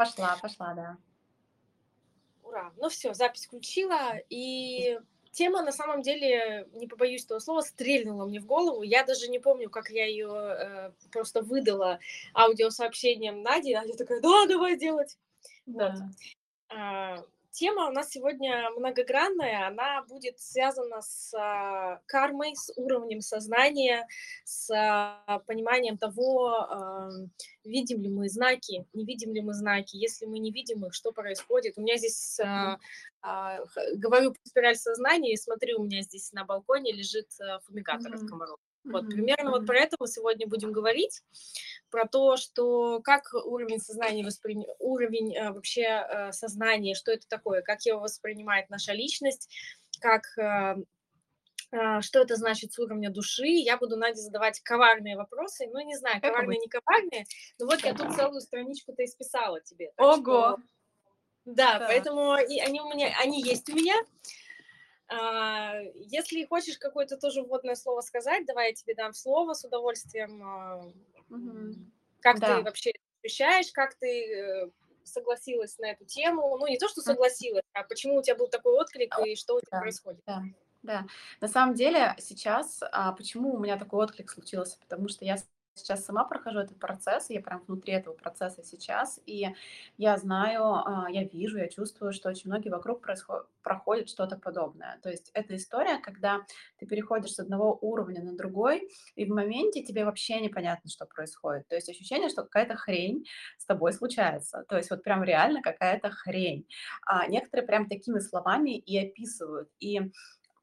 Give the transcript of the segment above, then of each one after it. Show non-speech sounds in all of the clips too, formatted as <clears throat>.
Пошла, пошла, да. Ура. Ну все, запись включила. И тема, на самом деле, не побоюсь этого слова, стрельнула мне в голову. Я даже не помню, как я ее э, просто выдала аудиосообщением Наде. Надя такая, да, давай делать. Да. Вот. А, Тема у нас сегодня многогранная, она будет связана с а, кармой, с уровнем сознания, с а, пониманием того, а, видим ли мы знаки, не видим ли мы знаки, если мы не видим их, что происходит. У меня здесь, говорю про спираль сознания, и смотрю, у меня здесь на балконе лежит фумигатор от комаров. Вот, примерно вот про это мы сегодня будем говорить, про то, что как уровень сознания воспри... уровень э, вообще э, сознания, что это такое, как его воспринимает наша личность, как э, э, что это значит с уровня души. Я буду Наде задавать коварные вопросы, ну не знаю, коварные, не коварные, но вот я тут целую страничку-то исписала тебе. Ого! Что... Да, да, поэтому и они у меня, они есть у меня. А, если хочешь какое-то тоже вводное слово сказать, давай я тебе дам слово с удовольствием. Угу. Как да. ты вообще ощущаешь, как ты э, согласилась на эту тему? Ну, не то, что согласилась, а почему у тебя был такой отклик и что у тебя да, происходит? Да. Да, на самом деле сейчас, а почему у меня такой отклик случился? Потому что я сейчас сама прохожу этот процесс, я прям внутри этого процесса сейчас, и я знаю, а, я вижу, я чувствую, что очень многие вокруг происходят, проходят что-то подобное. То есть это история, когда ты переходишь с одного уровня на другой, и в моменте тебе вообще непонятно, что происходит. То есть ощущение, что какая-то хрень с тобой случается. То есть вот прям реально какая-то хрень. А некоторые прям такими словами и описывают. И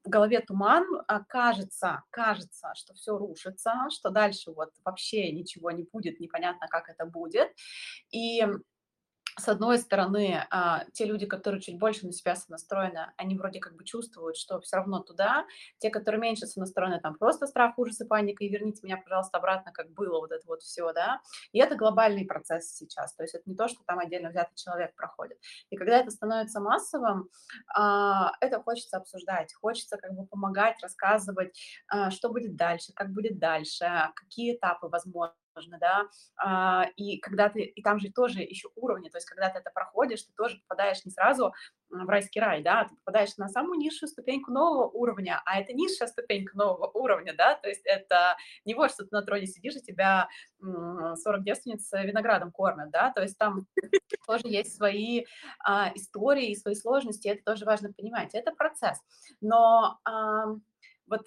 в голове туман, а кажется, кажется, что все рушится, что дальше вот вообще ничего не будет, непонятно, как это будет. И с одной стороны, а, те люди, которые чуть больше на себя сонастроены, они вроде как бы чувствуют, что все равно туда. Те, которые меньше сонастроены, там просто страх, ужас и паника, и верните меня, пожалуйста, обратно, как было вот это вот все, да. И это глобальный процесс сейчас, то есть это не то, что там отдельно взятый человек проходит. И когда это становится массовым, а, это хочется обсуждать, хочется как бы помогать, рассказывать, а, что будет дальше, как будет дальше, какие этапы возможны можно, да, а, и когда ты, и там же тоже еще уровни, то есть когда ты это проходишь, ты тоже попадаешь не сразу в райский рай, да, ты попадаешь на самую низшую ступеньку нового уровня, а это низшая ступенька нового уровня, да, то есть это не вот, что ты на троне сидишь, и тебя 40 девственниц виноградом кормят, да, то есть там тоже есть свои а, истории, свои сложности, это тоже важно понимать, это процесс, но а, вот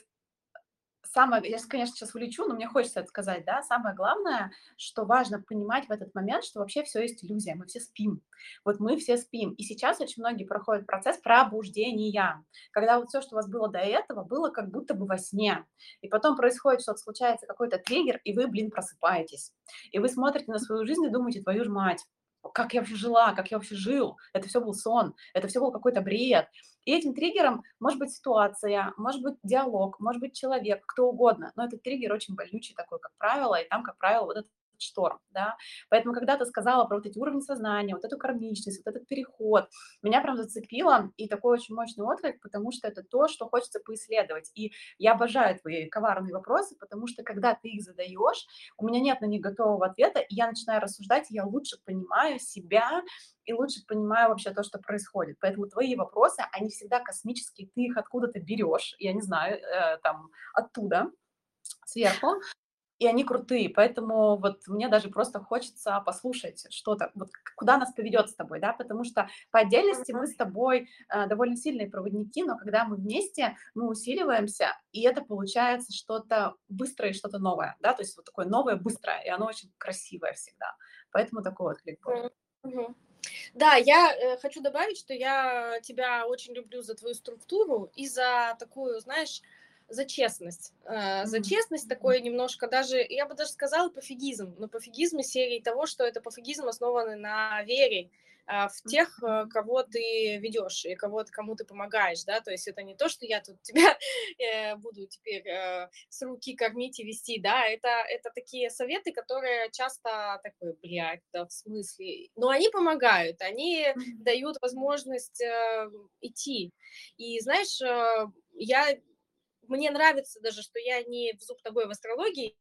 самое, я, конечно, сейчас улечу, но мне хочется это сказать, да, самое главное, что важно понимать в этот момент, что вообще все есть иллюзия, мы все спим. Вот мы все спим. И сейчас очень многие проходят процесс пробуждения, когда вот все, что у вас было до этого, было как будто бы во сне. И потом происходит что-то, случается какой-то триггер, и вы, блин, просыпаетесь. И вы смотрите на свою жизнь и думаете, твою ж мать, как я вообще жила, как я вообще жил, это все был сон, это все был какой-то бред. И этим триггером может быть ситуация, может быть диалог, может быть человек, кто угодно, но этот триггер очень больнючий такой, как правило, и там, как правило, вот этот шторм, да. Поэтому, когда ты сказала про вот эти уровни сознания, вот эту кармичность, вот этот переход, меня прям зацепило, и такой очень мощный отклик, потому что это то, что хочется поисследовать. И я обожаю твои коварные вопросы, потому что, когда ты их задаешь, у меня нет на них готового ответа, и я начинаю рассуждать, и я лучше понимаю себя, и лучше понимаю вообще то, что происходит. Поэтому твои вопросы, они всегда космические, ты их откуда-то берешь, я не знаю, э, там, оттуда, сверху, и они крутые, поэтому вот мне даже просто хочется послушать что-то, вот куда нас поведет с тобой, да, потому что по отдельности мы с тобой э, довольно сильные проводники, но когда мы вместе, мы усиливаемся, и это получается что-то быстрое что-то новое, да, то есть вот такое новое, быстрое, и оно очень красивое всегда, поэтому такой вот клик был. Да, я э, хочу добавить, что я тебя очень люблю за твою структуру и за такую, знаешь, за честность. Э, за честность такое немножко даже, я бы даже сказала пофигизм, но пофигизм из серии того, что это пофигизм основанный на вере а, в тех, э, кого ты ведешь и кого, кому ты помогаешь, да, то есть это не то, что я тут <laughs> тебя э, буду теперь с руки кормить и вести, да, это, это такие советы, которые часто такой, блядь, да, в смысле, но они помогают, они дают возможность идти, и знаешь, я мне нравится даже, что я не в зуб тобой в астрологии,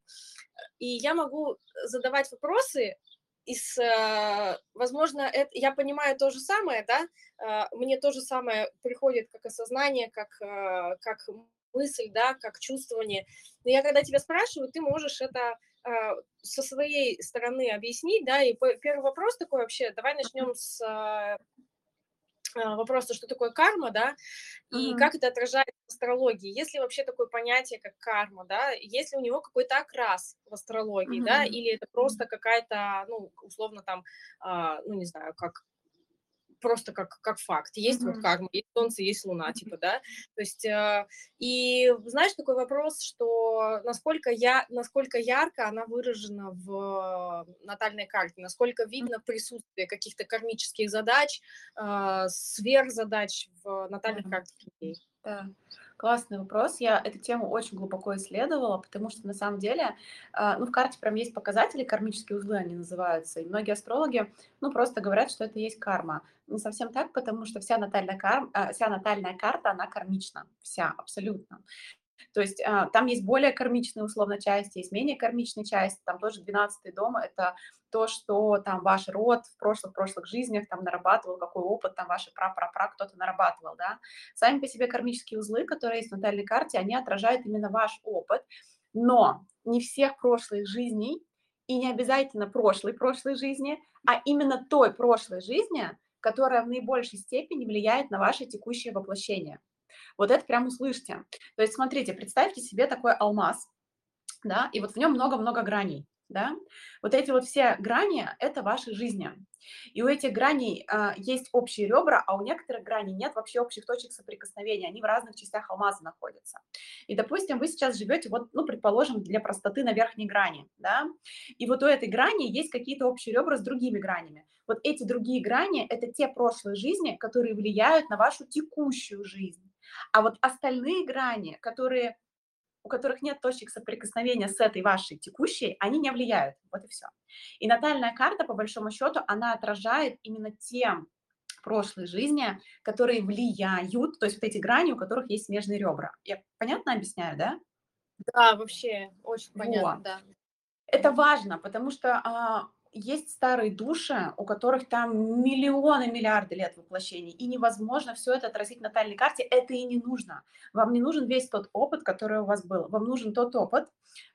и я могу задавать вопросы, из, э, возможно, это, я понимаю то же самое, да, э, мне то же самое приходит как осознание, как, э, как мысль, да, как чувствование. Но я когда тебя спрашиваю, ты можешь это со своей стороны объяснить, да, и первый вопрос такой вообще, давай начнем с вопроса, что такое карма, да, и mm-hmm. как это отражается в астрологии. Есть ли вообще такое понятие, как карма, да, есть ли у него какой-то окрас в астрологии, mm-hmm. да, или это просто какая-то, ну, условно там, а, ну, не знаю, как просто как, как факт. Есть mm-hmm. вот карма, есть солнце, есть луна, типа, да. То есть, э, и знаешь, такой вопрос, что насколько, я, насколько ярко она выражена в натальной карте, насколько видно присутствие каких-то кармических задач, э, сверхзадач в натальных mm-hmm. картах людей. Да. Классный вопрос. Я эту тему очень глубоко исследовала, потому что на самом деле, а, ну, в карте прям есть показатели, кармические узлы они называются, и многие астрологи, ну, просто говорят, что это есть карма. Не совсем так, потому что вся натальная, кар... А, вся натальная карта, она кармична, вся, абсолютно. То есть а, там есть более кармичная условно часть, есть менее кармичная часть, там тоже 12 дом, это то, что там ваш род в прошлых-прошлых жизнях там нарабатывал, какой опыт там ваши пра-пра-пра кто-то нарабатывал, да. Сами по себе кармические узлы, которые есть в натальной карте, они отражают именно ваш опыт, но не всех прошлых жизней и не обязательно прошлой прошлой жизни, а именно той прошлой жизни, которая в наибольшей степени влияет на ваше текущее воплощение. Вот это прям услышьте. То есть смотрите, представьте себе такой алмаз, да, и вот в нем много-много граней, да. Вот эти вот все грани – это ваши жизни. И у этих граней а, есть общие ребра, а у некоторых граней нет вообще общих точек соприкосновения, они в разных частях алмаза находятся. И, допустим, вы сейчас живете, вот, ну, предположим, для простоты на верхней грани, да, и вот у этой грани есть какие-то общие ребра с другими гранями. Вот эти другие грани – это те прошлые жизни, которые влияют на вашу текущую жизнь. А вот остальные грани, которые, у которых нет точек соприкосновения с этой вашей текущей, они не влияют. Вот и все. И натальная карта, по большому счету, она отражает именно те прошлой жизни, которые влияют, то есть вот эти грани, у которых есть смежные ребра. Я понятно объясняю, да? Да, вообще очень понятно, вот. да. Это важно, потому что а, есть старые души, у которых там миллионы, миллиарды лет воплощений, и невозможно все это отразить в натальной карте, это и не нужно. Вам не нужен весь тот опыт, который у вас был, вам нужен тот опыт,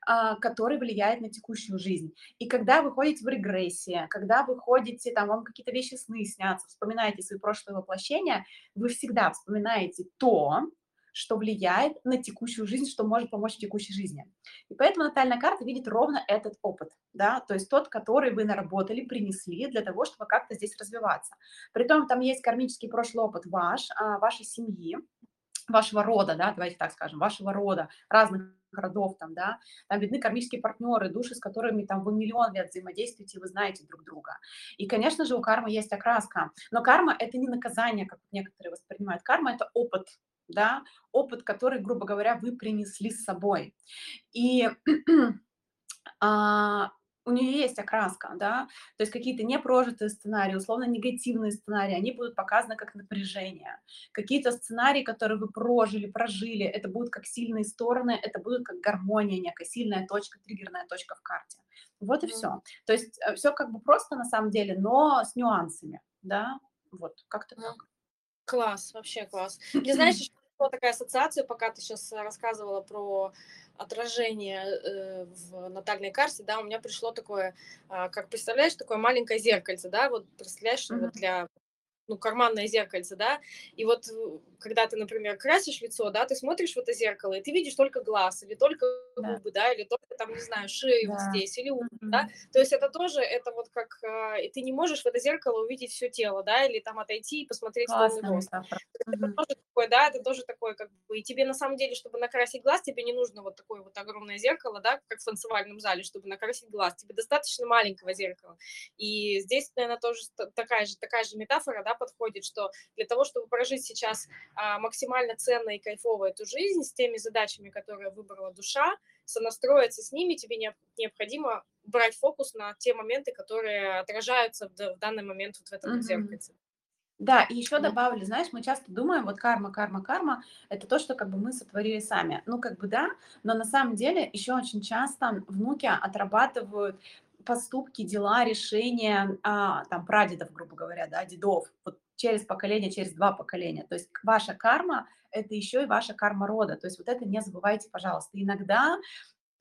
а, который влияет на текущую жизнь. И когда вы ходите в регрессии, когда вы ходите, там, вам какие-то вещи сны снятся, вспоминаете свои прошлые воплощения, вы всегда вспоминаете то, что влияет на текущую жизнь, что может помочь в текущей жизни. И поэтому натальная карта видит ровно этот опыт, да, то есть тот, который вы наработали, принесли для того, чтобы как-то здесь развиваться. Притом там есть кармический прошлый опыт ваш, а, вашей семьи, вашего рода, да, давайте так скажем, вашего рода, разных родов там, да, там видны кармические партнеры, души, с которыми там вы миллион лет взаимодействуете, вы знаете друг друга. И, конечно же, у кармы есть окраска, но карма – это не наказание, как некоторые воспринимают, карма – это опыт, да, опыт, который, грубо говоря, вы принесли с собой. И <clears throat> а, у нее есть окраска, да, то есть какие-то непрожитые сценарии, условно негативные сценарии, они будут показаны как напряжение. Какие-то сценарии, которые вы прожили, прожили, это будут как сильные стороны, это будут как гармония, некая сильная точка, триггерная точка в карте. Вот и все. То есть э, все как бы просто на самом деле, но с нюансами, да, вот, как-то так. Класс, вообще класс. <clears throat> Мне знаешь, была такая ассоциация, пока ты сейчас рассказывала про отражение э, в натальной карте, да, у меня пришло такое, э, как представляешь, такое маленькое зеркальце, да, вот представляешь, mm-hmm. вот для ну, карманное зеркальце, да, и вот э, когда ты, например, красишь лицо, да, ты смотришь в это зеркало, и ты видишь только глаз, или только да. губы, да, или только там, не знаю, шею да. вот здесь, или mm-hmm. да, то есть это тоже, это вот как, э, и ты не можешь в это зеркало увидеть все тело, да, или там отойти и посмотреть полный рост. Mm-hmm. Это тоже такое, да, это тоже такое, как бы, и тебе на самом деле, чтобы накрасить глаз, тебе не нужно вот такое вот огромное зеркало, да, как в танцевальном зале, чтобы накрасить глаз, тебе достаточно маленького зеркала, и здесь, наверное, тоже такая же, такая же метафора, да, подходит, что для того, чтобы прожить сейчас а, максимально ценно и кайфово эту жизнь с теми задачами, которые выбрала душа, сонастроиться с ними, тебе необходимо брать фокус на те моменты, которые отражаются в, данный момент вот в этом mm-hmm. зеркальце. Да, и еще добавлю, знаешь, мы часто думаем, вот карма, карма, карма, это то, что как бы мы сотворили сами. Ну, как бы да, но на самом деле еще очень часто внуки отрабатывают поступки, дела, решения, а, там, прадедов, грубо говоря, да, дедов, вот через поколение, через два поколения. То есть ваша карма– это еще и ваша карма рода. То есть вот это не забывайте, пожалуйста. Иногда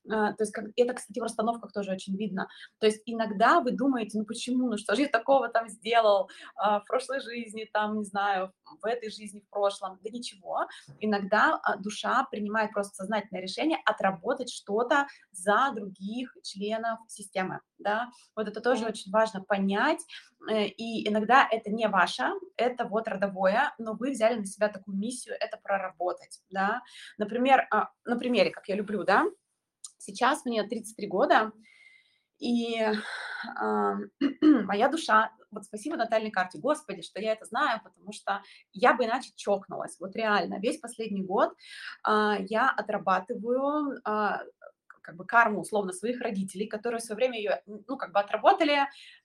то есть как, это, кстати, в расстановках тоже очень видно. То есть иногда вы думаете, ну почему, ну что же я такого там сделал а, в прошлой жизни, там, не знаю, в этой жизни, в прошлом. Да ничего. Иногда а, душа принимает просто сознательное решение отработать что-то за других членов системы. Да? Вот это тоже очень важно понять. Э, и иногда это не ваше, это вот родовое, но вы взяли на себя такую миссию, это проработать. Да? Например, на примере, как я люблю, да, Сейчас мне 33 года, и э, <clears throat> моя душа, вот спасибо натальной карте, господи, что я это знаю, потому что я бы иначе чокнулась, вот реально, весь последний год э, я отрабатываю э, как бы карму, условно, своих родителей, которые в свое время ее, ну, как бы отработали,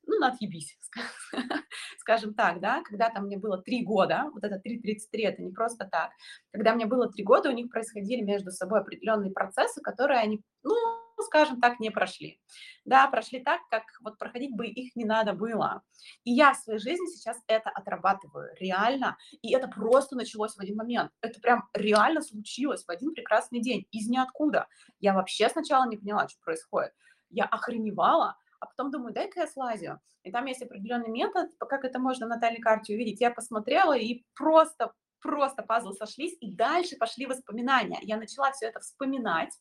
ну, на отъебись, <laughs> скажем так, да, когда там мне было три года, вот это 3.33, это не просто так, когда мне было три года, у них происходили между собой определенные процессы, которые они, ну, скажем так, не прошли. Да, прошли так, как вот проходить бы их не надо было. И я в своей жизни сейчас это отрабатываю, реально. И это просто началось в один момент. Это прям реально случилось в один прекрасный день, из ниоткуда. Я вообще сначала не поняла, что происходит. Я охреневала, а потом думаю, дай-ка я слазю. И там есть определенный метод, как это можно на натальной карте увидеть. Я посмотрела и просто, просто пазлы сошлись, и дальше пошли воспоминания. Я начала все это вспоминать,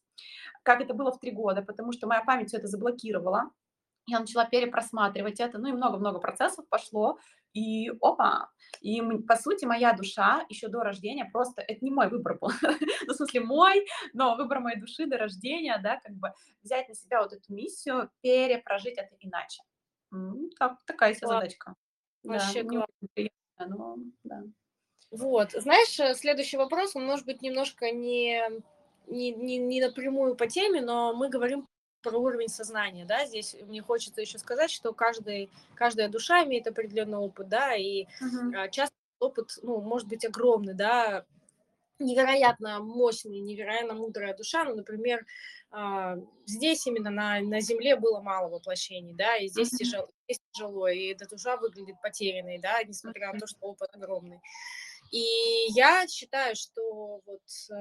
как это было в три года, потому что моя память все это заблокировала. Я начала перепросматривать это, ну и много-много процессов пошло, и опа, и по сути моя душа еще до рождения просто, это не мой выбор был, <laughs> ну, в смысле мой, но выбор моей души до рождения, да, как бы взять на себя вот эту миссию, перепрожить это иначе. Так, такая себе задачка. Вообще да, приятно, но, да. Вот, знаешь, э, следующий вопрос, он может быть немножко не, не, не, не напрямую по теме, но мы говорим про уровень сознания, да, здесь мне хочется еще сказать, что каждый, каждая душа имеет определенный опыт, да, и uh-huh. часто опыт, ну, может быть огромный, да, невероятно мощный, невероятно мудрая душа, ну, например, а, здесь именно на, на Земле было мало воплощений, да, и здесь, uh-huh. тяжело, здесь тяжело, и эта душа выглядит потерянной, да, несмотря на то, что опыт огромный. И я считаю, что вот э,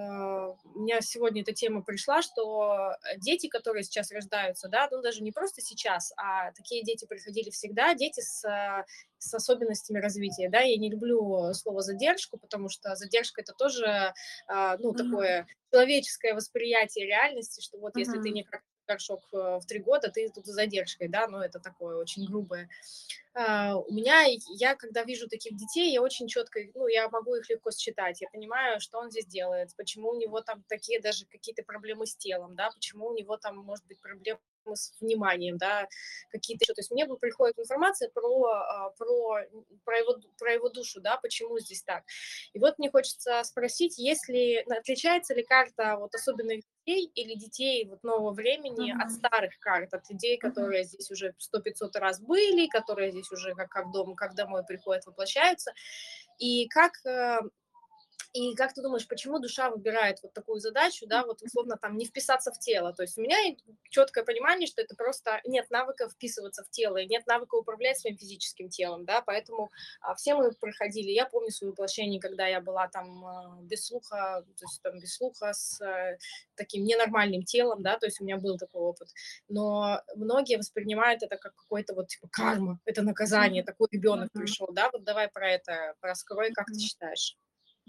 у меня сегодня эта тема пришла, что дети, которые сейчас рождаются, да, ну даже не просто сейчас, а такие дети приходили всегда, дети с, с особенностями развития, да, я не люблю слово задержку, потому что задержка это тоже, э, ну, такое человеческое восприятие реальности, что вот если ты не горшок э, в три года, ты тут с задержкой, да, но это такое очень грубое. А, у меня, я когда вижу таких детей, я очень четко, ну, я могу их легко считать, я понимаю, что он здесь делает, почему у него там такие даже какие-то проблемы с телом, да, почему у него там может быть проблемы с вниманием, да, какие-то еще. То есть мне приходит информация про, а, про, про, его, про его душу, да, почему здесь так. И вот мне хочется спросить, если отличается ли карта вот особенно детей или детей вот нового времени uh-huh. от старых карт, от людей, которые uh-huh. здесь уже сто пятьсот раз были, которые здесь уже как, как дома, как домой приходят, воплощаются. И как э, и как ты думаешь, почему душа выбирает вот такую задачу, да, вот условно там не вписаться в тело? То есть у меня четкое понимание, что это просто нет навыка вписываться в тело, и нет навыка управлять своим физическим телом, да, поэтому а, все мы проходили, я помню свое воплощение, когда я была там а, без слуха, то есть там без слуха с а, таким ненормальным телом, да, то есть у меня был такой опыт, но многие воспринимают это как какой-то вот типа карма, это наказание, такой ребенок пришел, да, вот давай про это раскрой, как ты считаешь?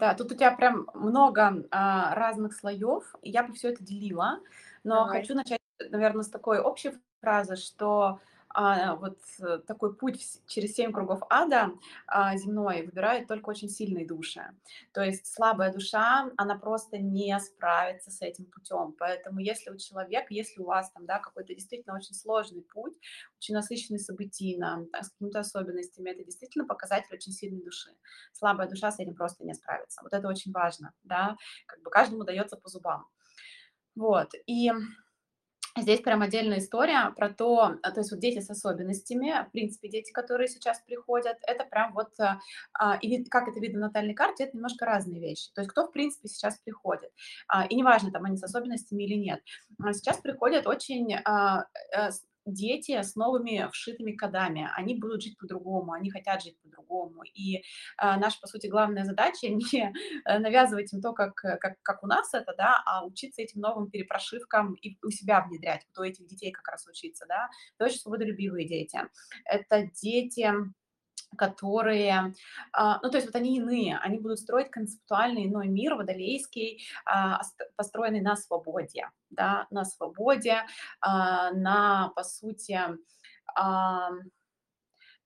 Да, тут у тебя прям много а, разных слоев, и я бы все это делила, но Давай. хочу начать, наверное, с такой общей фразы, что вот э, такой путь через семь кругов ада а, земной выбирают только очень сильные души. То есть слабая душа, она просто не справится с этим путем. Поэтому если у человека, если у вас там, да, какой-то действительно очень сложный путь, очень насыщенный событийно, с какими-то особенностями, это действительно показатель очень сильной души. Слабая душа с этим просто не справится. Вот это очень важно, да, как бы каждому дается по зубам. Вот, и Здесь прям отдельная история про то, то есть вот дети с особенностями, в принципе, дети, которые сейчас приходят, это прям вот, а, а и как это видно на натальной карте, это немножко разные вещи. То есть кто, в принципе, сейчас приходит. А, и неважно, там они с особенностями или нет. А сейчас приходят очень а, а, дети с новыми вшитыми кодами, они будут жить по-другому, они хотят жить по-другому. И а, наша, по сути, главная задача <laughs> не э, навязывать им то, как, как, как у нас это, да, а учиться этим новым перепрошивкам и у себя внедрять, вот у этих детей как раз учиться, да. Это очень свободолюбивые дети. Это дети, которые, а, ну, то есть вот они иные, они будут строить концептуальный иной мир, водолейский, а, построенный на свободе, да, на свободе, а, на, по сути,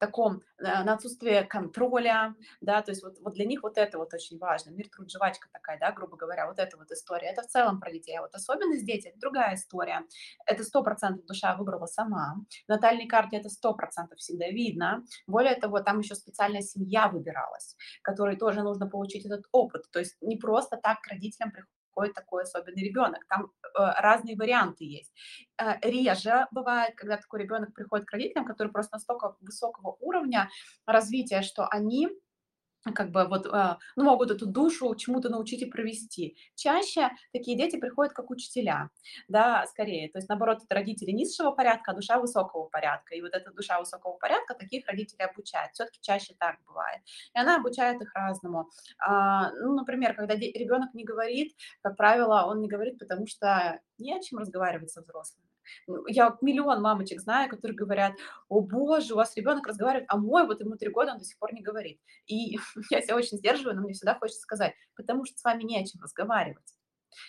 таком, э, на отсутствие контроля, да, то есть вот, вот для них вот это вот очень важно. Мир, труд, жвачка такая, да, грубо говоря, вот эта вот история. Это в целом про детей. А вот особенность дети – это другая история. Это сто процентов душа выбрала сама. В натальной карте это сто процентов всегда видно. Более того, там еще специальная семья выбиралась, которой тоже нужно получить этот опыт. То есть не просто так к родителям приходит какой такой особенный ребенок. Там э, разные варианты есть. Э, реже бывает, когда такой ребенок приходит к родителям, который просто настолько высокого уровня развития, что они как бы вот, э, ну, могут эту душу чему-то научить и провести. Чаще такие дети приходят как учителя, да, скорее. То есть, наоборот, это родители низшего порядка, а душа высокого порядка. И вот эта душа высокого порядка таких родителей обучает. Все-таки чаще так бывает. И она обучает их разному. А, ну, например, когда ребенок не говорит, как правило, он не говорит, потому что не о чем разговаривать со взрослыми. Я миллион мамочек знаю, которые говорят, о боже, у вас ребенок разговаривает, а мой, вот ему три года, он до сих пор не говорит. И <laughs> я себя очень сдерживаю, но мне всегда хочется сказать, потому что с вами не о чем разговаривать.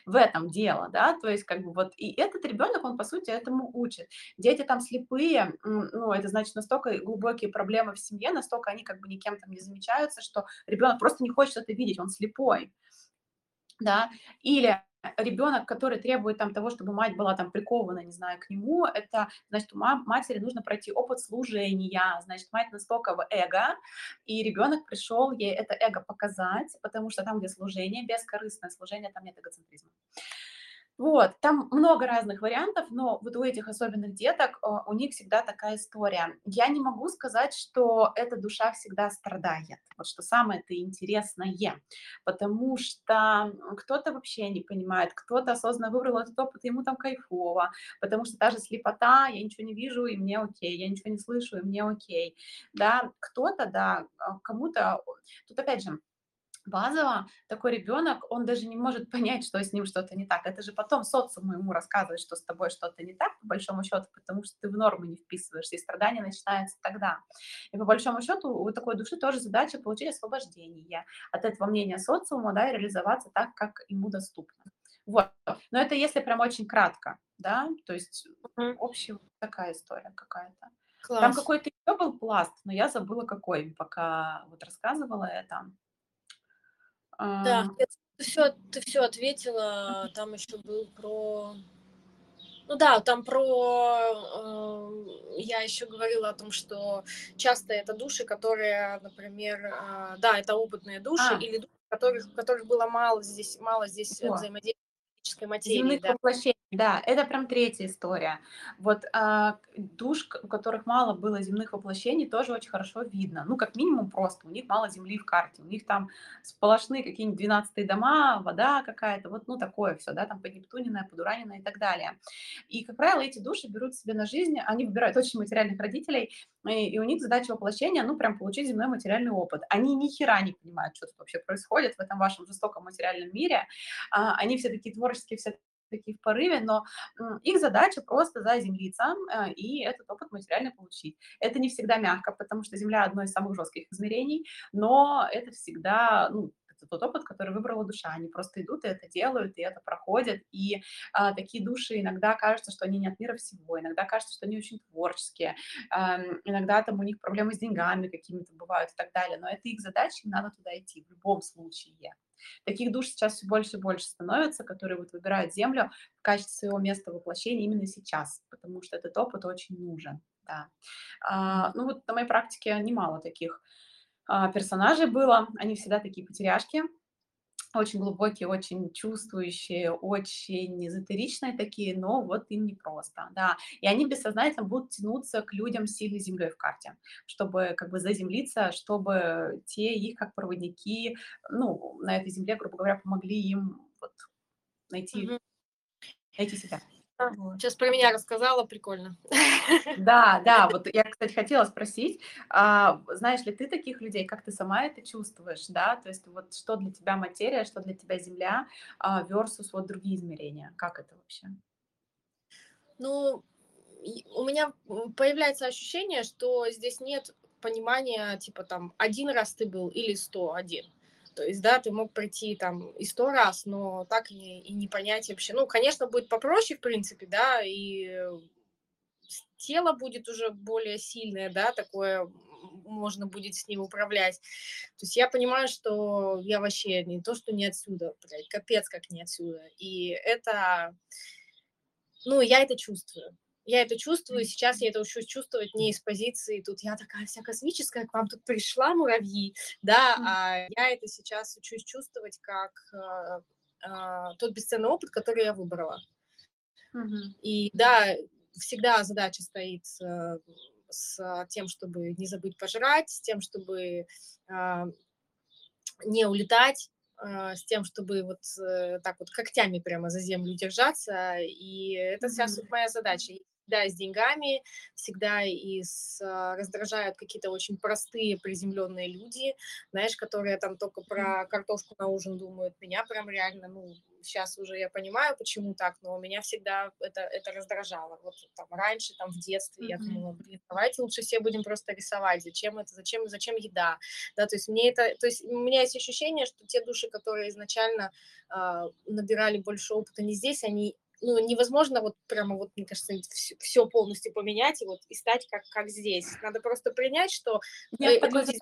В этом дело, да, то есть как бы вот и этот ребенок, он по сути этому учит. Дети там слепые, ну, это значит настолько глубокие проблемы в семье, настолько они как бы никем там не замечаются, что ребенок просто не хочет это видеть, он слепой, да, или ребенок, который требует там того, чтобы мать была там прикована, не знаю, к нему, это, значит, у матери нужно пройти опыт служения, значит, мать настолько в эго, и ребенок пришел ей это эго показать, потому что там, где служение, бескорыстное служение, там нет эгоцентризма. Вот, там много разных вариантов, но вот у этих особенных деток а, у них всегда такая история. Я не могу сказать, что эта душа всегда страдает, вот что самое-то интересное, потому что кто-то вообще не понимает, кто-то осознанно выбрал этот опыт, ему там кайфово, потому что даже слепота, я ничего не вижу, и мне окей, я ничего не слышу, и мне окей, да, кто-то, да, а, кому-то, тут опять же, базово такой ребенок, он даже не может <laughs> понять, что с ним что-то не так. Это же потом социум ему рассказывает, что с тобой что-то не так, по большому счету, потому что ты в норму не вписываешься, и страдание начинается тогда. И по большому счету у такой души тоже задача получить освобождение от этого мнения социума, да, и реализоваться так, как ему доступно. Вот. Но это если прям очень кратко, да, то есть mm-hmm. общая такая история какая-то. Класс. Там какой-то еще был пласт, но я забыла какой, пока вот рассказывала это. Да, ты все, ты все ответила. Там еще был про. Ну да, там про. Э, я еще говорила о том, что часто это души, которые, например, э, да, это опытные души а. или души, которых, которых было мало здесь, мало здесь О. взаимодействия физической материи. Земных да. воплощений, да, это прям третья история. Вот а, душ, у которых мало было земных воплощений, тоже очень хорошо видно. Ну, как минимум просто, у них мало земли в карте, у них там сплошные какие-нибудь 12 дома, вода какая-то, вот, ну, такое все, да, там поднептуненное, подураненное и так далее. И, как правило, эти души берут себе на жизнь, они выбирают очень материальных родителей, и, и у них задача воплощения, ну, прям получить земной материальный опыт. Они ни хера не понимают, что тут вообще происходит в этом вашем жестоком материальном мире. А, они все такие творческие, все такие в порыве, но их задача просто заземлиться э, и этот опыт материально получить. Это не всегда мягко, потому что Земля одно из самых жестких измерений, но это всегда, ну, это тот опыт, который выбрала душа. Они просто идут и это делают, и это проходят. И а, такие души иногда кажется, что они не от мира всего, иногда кажется, что они очень творческие, а, иногда там у них проблемы с деньгами какими-то бывают и так далее. Но это их задача, им надо туда идти в любом случае. Таких душ сейчас все больше и больше становится, которые вот выбирают Землю в качестве своего места воплощения именно сейчас, потому что этот опыт очень нужен. Да. А, ну вот на моей практике немало таких персонажей было, они всегда такие потеряшки, очень глубокие, очень чувствующие, очень эзотеричные такие, но вот им непросто, да. И они бессознательно будут тянуться к людям с сильной землей в карте, чтобы как бы заземлиться, чтобы те их как проводники, ну, на этой земле, грубо говоря, помогли им вот найти, mm-hmm. найти себя. Вот. Сейчас про меня рассказала, прикольно. <laughs> Да, да, вот я, кстати, хотела спросить, а, знаешь ли ты таких людей, как ты сама это чувствуешь, да, то есть вот что для тебя материя, что для тебя Земля а, versus вот другие измерения, как это вообще? Ну, у меня появляется ощущение, что здесь нет понимания, типа там, один раз ты был или сто один. То есть, да, ты мог пройти там и сто раз, но так и, и не понять вообще. Ну, конечно, будет попроще, в принципе, да, и тело будет уже более сильное, да, такое можно будет с ним управлять. То есть я понимаю, что я вообще не то, что не отсюда, блядь, капец как не отсюда. И это, ну, я это чувствую. Я это чувствую, сейчас я это учусь чувствовать не из позиции, тут я такая вся космическая, к вам тут пришла муравьи, да, а я это сейчас учусь чувствовать как э, э, тот бесценный опыт, который я выбрала. И да, всегда задача стоит э, с тем, чтобы не забыть пожрать, с тем, чтобы э, не улетать, с тем, чтобы вот э, так вот когтями прямо за землю держаться, и это вся моя задача всегда с деньгами, всегда и с, а, раздражают какие-то очень простые приземленные люди, знаешь, которые там только про картошку на ужин думают. Меня прям реально, ну, сейчас уже я понимаю, почему так, но меня всегда это, это раздражало. Вот там раньше, там в детстве, mm-hmm. я думала, блин, давайте лучше все будем просто рисовать, зачем это, зачем, зачем еда, да, то есть мне это, то есть у меня есть ощущение, что те души, которые изначально э, набирали больше опыта не здесь, они ну, невозможно вот прямо вот, мне кажется, все, все полностью поменять и вот и стать как, как здесь. Надо просто принять, что Нет, э, люди,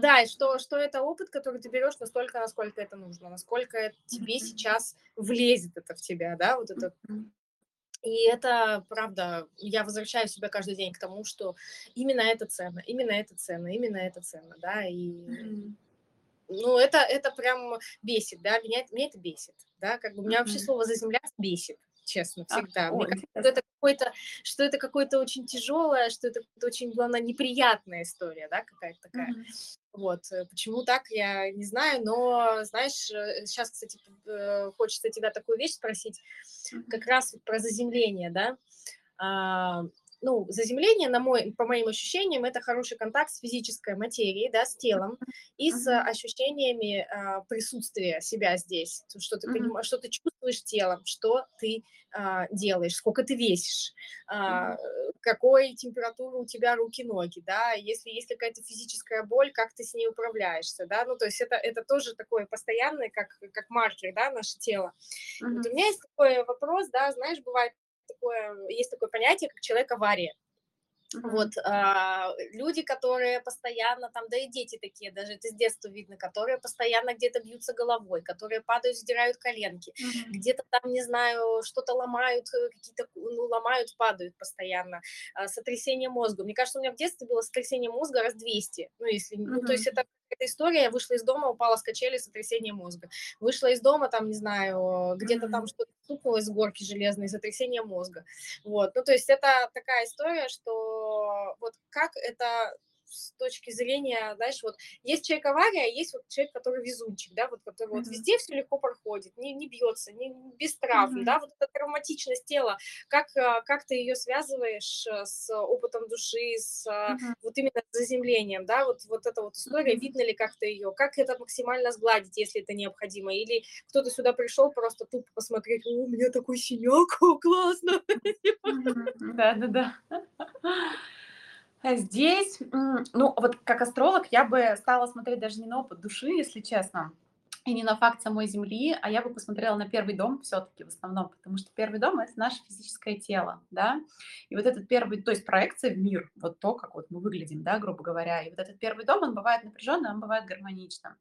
да, и что, что это опыт, который ты берешь настолько, насколько это нужно, насколько тебе сейчас влезет это в тебя, да, вот это. И это, правда, я возвращаю себя каждый день к тому, что именно это ценно, именно это ценно, именно это ценно, да, и... Uh-huh ну, это, это прям бесит, да, меня, меня это бесит, да, как бы меня вообще слово «заземляться» бесит, честно, всегда. А, Мне кажется, что это какой-то, что это какое-то очень тяжелое, что это очень, главное, неприятная история, да, какая-то такая. Mm-hmm. Вот, э, почему так, я не знаю, но, знаешь, сейчас, э, кстати, э, хочется тебя такую вещь спросить, mm-hmm. как раз про заземление, да, а, ну, заземление, на мой, по моим ощущениям, это хороший контакт с физической материей, да, с телом и с ощущениями э, присутствия себя здесь, что ты понимаешь, что ты чувствуешь телом, что ты э, делаешь, сколько ты весишь, э, какой температура у тебя руки-ноги, да, если есть какая-то физическая боль, как ты с ней управляешься, да, ну, то есть это, это тоже такое постоянное, как, как маркер, да, наше тело. Вот у меня есть такой вопрос, да, знаешь, бывает такое, есть такое понятие, как человек-авария. Uh-huh. Вот, а, люди, которые постоянно там, да и дети такие, даже это с детства видно, которые постоянно где-то бьются головой, которые падают, сдирают коленки, uh-huh. где-то там, не знаю, что-то ломают, э, какие-то, ну, ломают, падают постоянно, а, сотрясение мозга. Мне кажется, у меня в детстве было сотрясение мозга раз 200, ну, если, uh-huh. ну, то есть это эта история, я вышла из дома, упала с качели, сотрясение мозга. Вышла из дома, там, не знаю, где-то там что-то стукнулось с горки железной, сотрясение мозга. Вот, ну, то есть это такая история, что вот как это с точки зрения, знаешь, вот есть человек авария, а есть вот человек, который везунчик, да, вот который mm-hmm. вот везде все легко проходит, не, не бьется, не без травм, mm-hmm. да, вот эта травматичность тела, как, а, как ты ее связываешь э, с опытом души, с mm-hmm. вот именно заземлением, да, вот, вот эта вот история, mm-hmm. видно ли как-то ее, как это максимально сгладить, если это необходимо, или кто-то сюда пришел просто тупо посмотреть, о, у меня такой синяк, о, <laughs> классно. Да-да-да. <laughs> здесь, ну, вот как астролог я бы стала смотреть даже не на опыт души, если честно, и не на факт самой Земли, а я бы посмотрела на первый дом все-таки в основном, потому что первый дом — это наше физическое тело, да, и вот этот первый, то есть проекция в мир, вот то, как вот мы выглядим, да, грубо говоря, и вот этот первый дом, он бывает напряженным, он бывает гармоничным.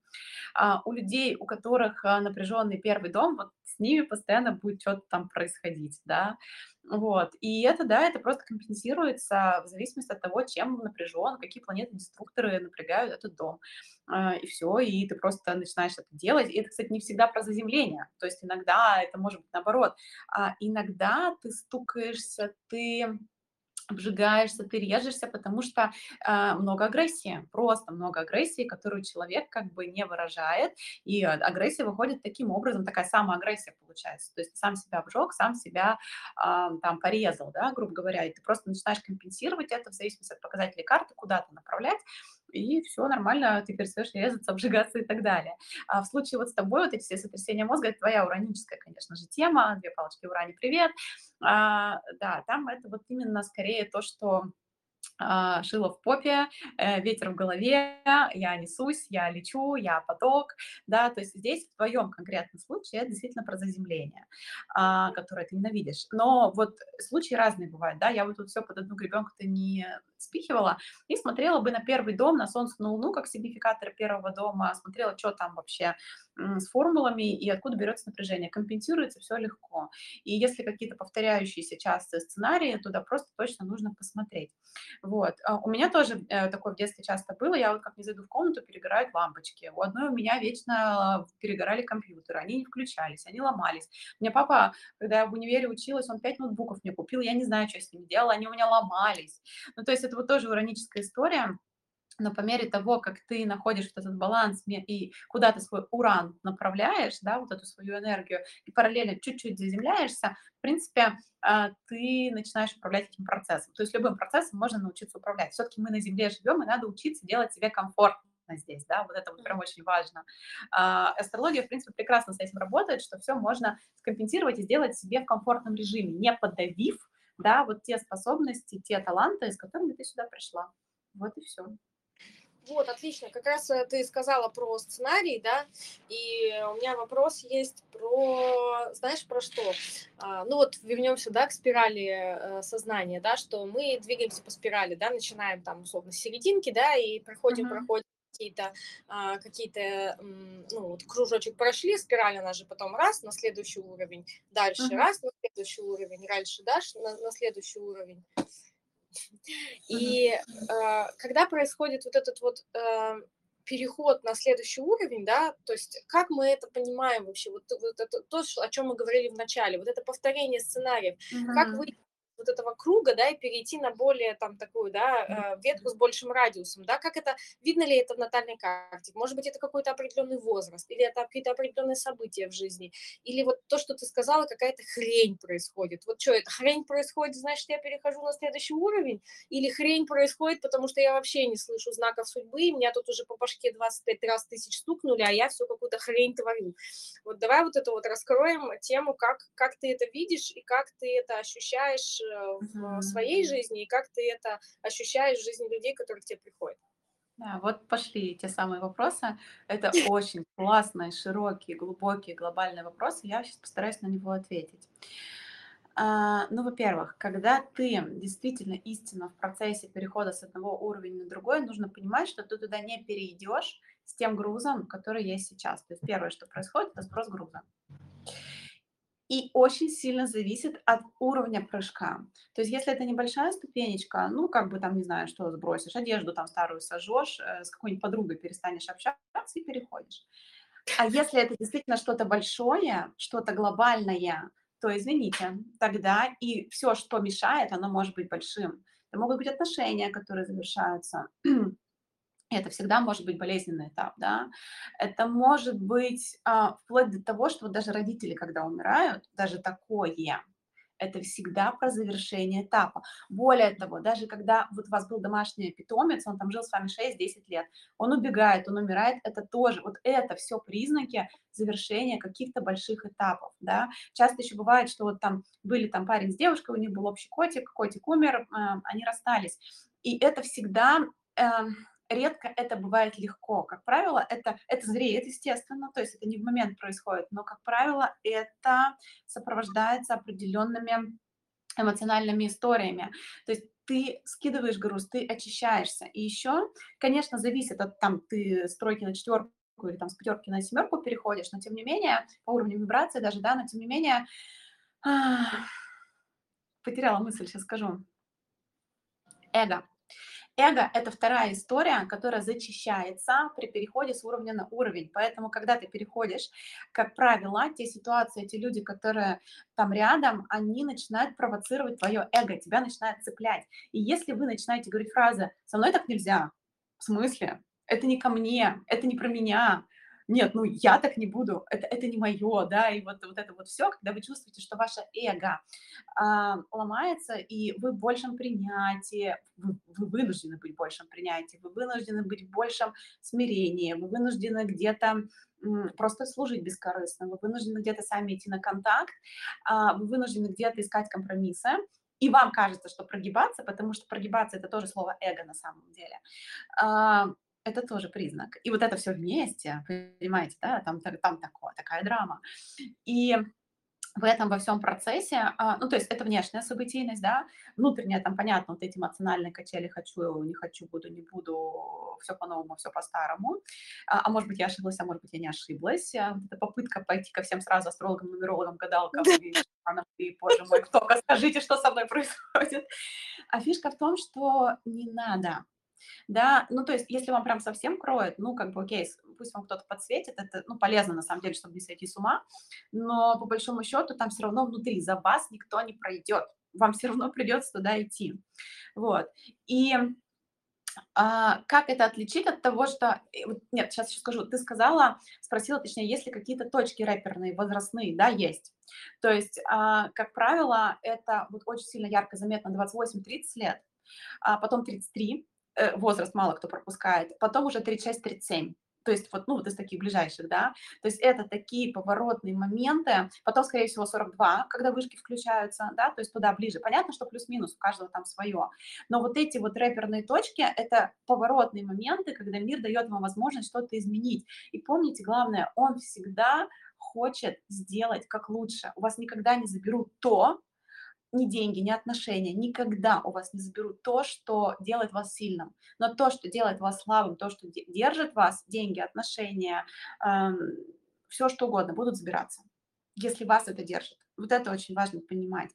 А у людей, у которых а, напряженный первый дом, вот с ними постоянно будет что-то там происходить, да, вот. И это, да, это просто компенсируется в зависимости от того, чем напряжен, какие планеты-деструкторы напрягают этот дом. А, и все, и ты просто начинаешь это делать. И это, кстати, не всегда про заземление. То есть иногда это может быть наоборот. А иногда ты стукаешься, ты обжигаешься, ты режешься, потому что э, много агрессии, просто много агрессии, которую человек как бы не выражает, и агрессия выходит таким образом, такая самоагрессия получается, то есть ты сам себя обжег, сам себя э, там порезал, да, грубо говоря, и ты просто начинаешь компенсировать это в зависимости от показателей карты, куда-то направлять, и все нормально, ты перестаешь резаться, <laughs> обжигаться и так далее. А в случае вот с тобой вот эти все сотрясения мозга, это твоя ураническая, конечно же, тема, две палочки урани, привет, а, да, там это вот именно скорее то, что а, шило в попе, э, ветер в голове, я несусь, я лечу, я поток, да, то есть здесь в твоем конкретном случае это действительно про заземление, а, которое ты ненавидишь. Но вот случаи разные бывают, да, я вот тут все под одну гребенку-то не спихивала и смотрела бы на первый дом, на Солнце, на Луну, как сигнификатор первого дома, смотрела, что там вообще с формулами и откуда берется напряжение. Компенсируется все легко. И если какие-то повторяющиеся частые сценарии, туда просто точно нужно посмотреть. Вот. А у меня тоже э, такое в детстве часто было. Я вот как не зайду в комнату, перегорают лампочки. У одной у меня вечно перегорали компьютеры. Они не включались, они ломались. У меня папа, когда я в универе училась, он пять ноутбуков мне купил. Я не знаю, что с ними делала. Они у меня ломались. Ну, то есть это вот тоже ураническая история но по мере того, как ты находишь вот этот баланс и куда ты свой уран направляешь, да, вот эту свою энергию, и параллельно чуть-чуть заземляешься, в принципе, а, ты начинаешь управлять этим процессом. То есть любым процессом можно научиться управлять. Все-таки мы на Земле живем, и надо учиться делать себе комфортно здесь, да, вот это вот прям очень важно. А, астрология, в принципе, прекрасно с этим работает, что все можно скомпенсировать и сделать себе в комфортном режиме, не подавив, да, вот те способности, те таланты, с которыми ты сюда пришла. Вот и все. Вот, отлично. Как раз э, ты сказала про сценарий, да, и у меня вопрос есть про, знаешь, про что? А, ну вот вернемся, да, к спирали э, сознания, да, что мы двигаемся по спирали, да, начинаем там, условно, с серединки, да, и проходим, uh-huh. проходим какие-то, а, какие-то, ну, вот кружочек прошли, спираль, она же потом раз на следующий уровень, дальше uh-huh. раз на следующий уровень, дальше дальше на, на следующий уровень. <laughs> И э, когда происходит вот этот вот э, переход на следующий уровень, да, то есть как мы это понимаем вообще, вот, вот это то, о чем мы говорили в начале, вот это повторение сценариев, mm-hmm. как вы вот этого круга, да, и перейти на более там такую, да, э, ветку с большим радиусом, да, как это, видно ли это в натальной карте, может быть, это какой-то определенный возраст, или это какие-то определенные события в жизни, или вот то, что ты сказала, какая-то хрень происходит, вот что, это хрень происходит, значит, я перехожу на следующий уровень, или хрень происходит, потому что я вообще не слышу знаков судьбы, и меня тут уже по башке 25 раз тысяч стукнули, а я все какую-то хрень творю. Вот давай вот это вот раскроем тему, как, как ты это видишь и как ты это ощущаешь в своей жизни, и как ты это ощущаешь в жизни людей, которые к тебе приходят. Да, вот пошли те самые вопросы. Это <laughs> очень классные, широкие, глубокие, глобальные вопросы. Я сейчас постараюсь на него ответить. А, ну, во-первых, когда ты действительно истинно в процессе перехода с одного уровня на другой, нужно понимать, что ты туда не перейдешь с тем грузом, который есть сейчас. То есть первое, что происходит, это сброс груза и очень сильно зависит от уровня прыжка. То есть если это небольшая ступенечка, ну, как бы там, не знаю, что сбросишь, одежду там старую сожжешь, э, с какой-нибудь подругой перестанешь общаться и переходишь. А если это действительно что-то большое, что-то глобальное, то, извините, тогда и все, что мешает, оно может быть большим. Это могут быть отношения, которые завершаются, это всегда может быть болезненный этап, да. Это может быть а, вплоть до того, что вот даже родители, когда умирают, даже такое, это всегда про завершение этапа. Более того, даже когда вот у вас был домашний питомец, он там жил с вами 6-10 лет, он убегает, он умирает, это тоже, вот это все признаки завершения каких-то больших этапов, да. Часто еще бывает, что вот там были там парень с девушкой, у них был общий котик, котик умер, э, они расстались. И это всегда... Э, редко это бывает легко. Как правило, это, это зреет, естественно, то есть это не в момент происходит, но, как правило, это сопровождается определенными эмоциональными историями. То есть ты скидываешь груз, ты очищаешься. И еще, конечно, зависит от там, ты стройки на четверку или там с пятерки на семерку переходишь, но тем не менее, по уровню вибрации даже, да, но тем не менее, потеряла мысль, сейчас скажу. Эго Эго – это вторая история, которая зачищается при переходе с уровня на уровень. Поэтому, когда ты переходишь, как правило, те ситуации, те люди, которые там рядом, они начинают провоцировать твое эго, тебя начинают цеплять. И если вы начинаете говорить фразы «со мной так нельзя», в смысле? Это не ко мне, это не про меня, нет, ну я так не буду, это, это не мое, да, и вот, вот это вот все, когда вы чувствуете, что ваше эго а, ломается, и вы в большем принятии, вы, вы вынуждены быть в большем принятии, вы вынуждены быть в большем смирении, вы вынуждены где-то просто служить бескорыстно, вы вынуждены где-то сами идти на контакт, а, вы вынуждены где-то искать компромиссы, и вам кажется, что прогибаться, потому что прогибаться это тоже слово эго на самом деле, а, это тоже признак. И вот это все вместе, понимаете, да, там, там такое, такая драма. И в этом во всем процессе, а, ну, то есть это внешняя событийность, да, внутренняя, там, понятно, вот эти эмоциональные качели, хочу, не хочу, буду, не буду, все по-новому, все по-старому, а, а может быть, я ошиблась, а может быть, я не ошиблась, а, вот эта попытка пойти ко всем сразу астрологам, нумерологам, гадалкам, <laughs> и, и, боже мой, кто, скажите, что со мной происходит. А фишка в том, что не надо, да, ну, то есть, если вам прям совсем кроет, ну, как бы, окей, пусть вам кто-то подсветит, это, ну, полезно, на самом деле, чтобы не сойти с ума, но, по большому счету, там все равно внутри за вас никто не пройдет, вам все равно придется туда идти, вот, и а, как это отличить от того, что... Э, нет, сейчас еще скажу. Ты сказала, спросила, точнее, есть ли какие-то точки рэперные, возрастные? Да, есть. То есть, а, как правило, это вот очень сильно ярко заметно 28-30 лет, а потом 33, Э, возраст мало кто пропускает, потом уже 36-37. То есть вот, ну, вот из таких ближайших, да. То есть это такие поворотные моменты. Потом, скорее всего, 42, когда вышки включаются, да, то есть туда ближе. Понятно, что плюс-минус, у каждого там свое. Но вот эти вот рэперные точки – это поворотные моменты, когда мир дает вам возможность что-то изменить. И помните, главное, он всегда хочет сделать как лучше. У вас никогда не заберут то, ни деньги, ни отношения никогда у вас не заберут то, что делает вас сильным. Но то, что делает вас слабым, то, что держит вас, деньги, отношения, эм, все что угодно, будут забираться, если вас это держит. Вот это очень важно понимать.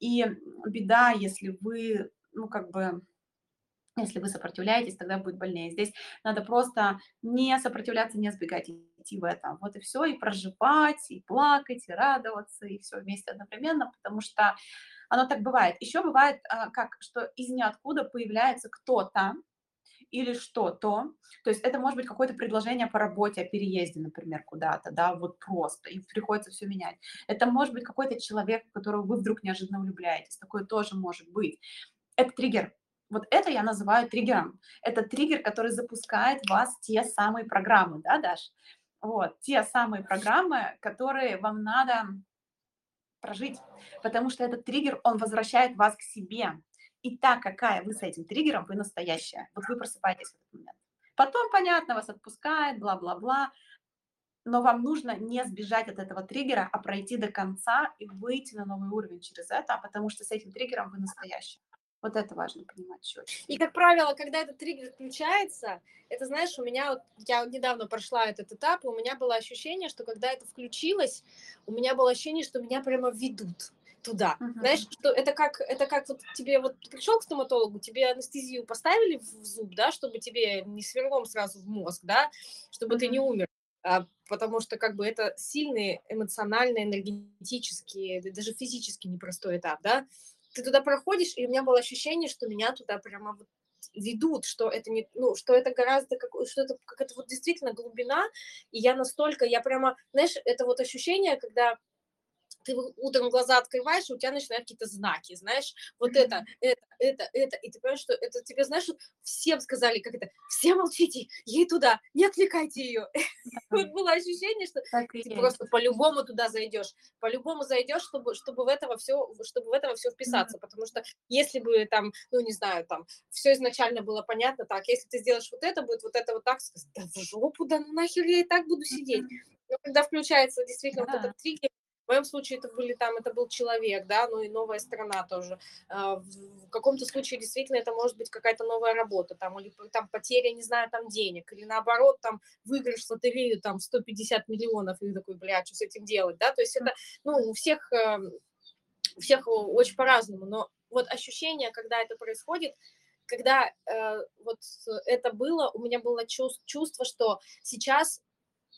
И беда, если вы, ну, как бы, если вы сопротивляетесь, тогда будет больнее. Здесь надо просто не сопротивляться, не сбегать, идти в это. Вот и все, и проживать, и плакать, и радоваться, и все вместе одновременно, потому что оно так бывает. Еще бывает, а, как, что из ниоткуда появляется кто-то или что-то. То есть это может быть какое-то предложение по работе, о переезде, например, куда-то, да, вот просто, и приходится все менять. Это может быть какой-то человек, которого вы вдруг неожиданно влюбляетесь. Такое тоже может быть. Это триггер. Вот это я называю триггером. Это триггер, который запускает в вас те самые программы, да, Даш? Вот, те самые программы, которые вам надо прожить, потому что этот триггер, он возвращает вас к себе. И так, какая вы с этим триггером, вы настоящая. Вот вы просыпаетесь в этот момент. Потом, понятно, вас отпускает, бла-бла-бла, но вам нужно не сбежать от этого триггера, а пройти до конца и выйти на новый уровень через это, потому что с этим триггером вы настоящая. Вот это важно понимать еще. И, как правило, когда этот триггер включается, это, знаешь, у меня, вот, я недавно прошла этот этап, и у меня было ощущение, что когда это включилось, у меня было ощущение, что меня прямо ведут туда. Uh-huh. Знаешь, что это как, это как вот тебе вот пришел к стоматологу, тебе анестезию поставили в зуб, да, чтобы тебе не сверлом сразу в мозг, да, чтобы uh-huh. ты не умер. А, потому что как бы это сильный эмоциональный, энергетический, даже физически непростой этап, да ты туда проходишь, и у меня было ощущение, что меня туда прямо вот ведут, что это не, ну, что это гораздо, как, что это какая-то вот действительно глубина, и я настолько, я прямо, знаешь, это вот ощущение, когда ты утром глаза открываешь, и у тебя начинают какие-то знаки, знаешь, вот это, это, это, это, и ты понимаешь, что это тебе, знаешь, всем сказали, как это, все молчите, ей туда, не отвлекайте ее. <laughs> Вот было ощущение, что ты просто по-любому туда зайдешь, по-любому зайдешь, чтобы, чтобы в этого все, чтобы в этого все вписаться, потому что если бы там, ну не знаю, там все изначально было понятно, так, если ты сделаешь вот это, будет вот это вот так, да в жопу, да ну нахер я и так буду сидеть. Но когда включается действительно вот этот триггер, в моем случае это были там, это был человек, да, ну и новая страна тоже. А, в каком-то случае действительно это может быть какая-то новая работа, там, или там потеря, не знаю, там денег, или наоборот, там выигрыш в лотерею, там 150 миллионов, и такой, блядь, что с этим делать, да, то есть это, ну, у всех, эм, у всех очень по-разному, но вот ощущение, когда это происходит, когда э, вот это было, у меня было чувство, что сейчас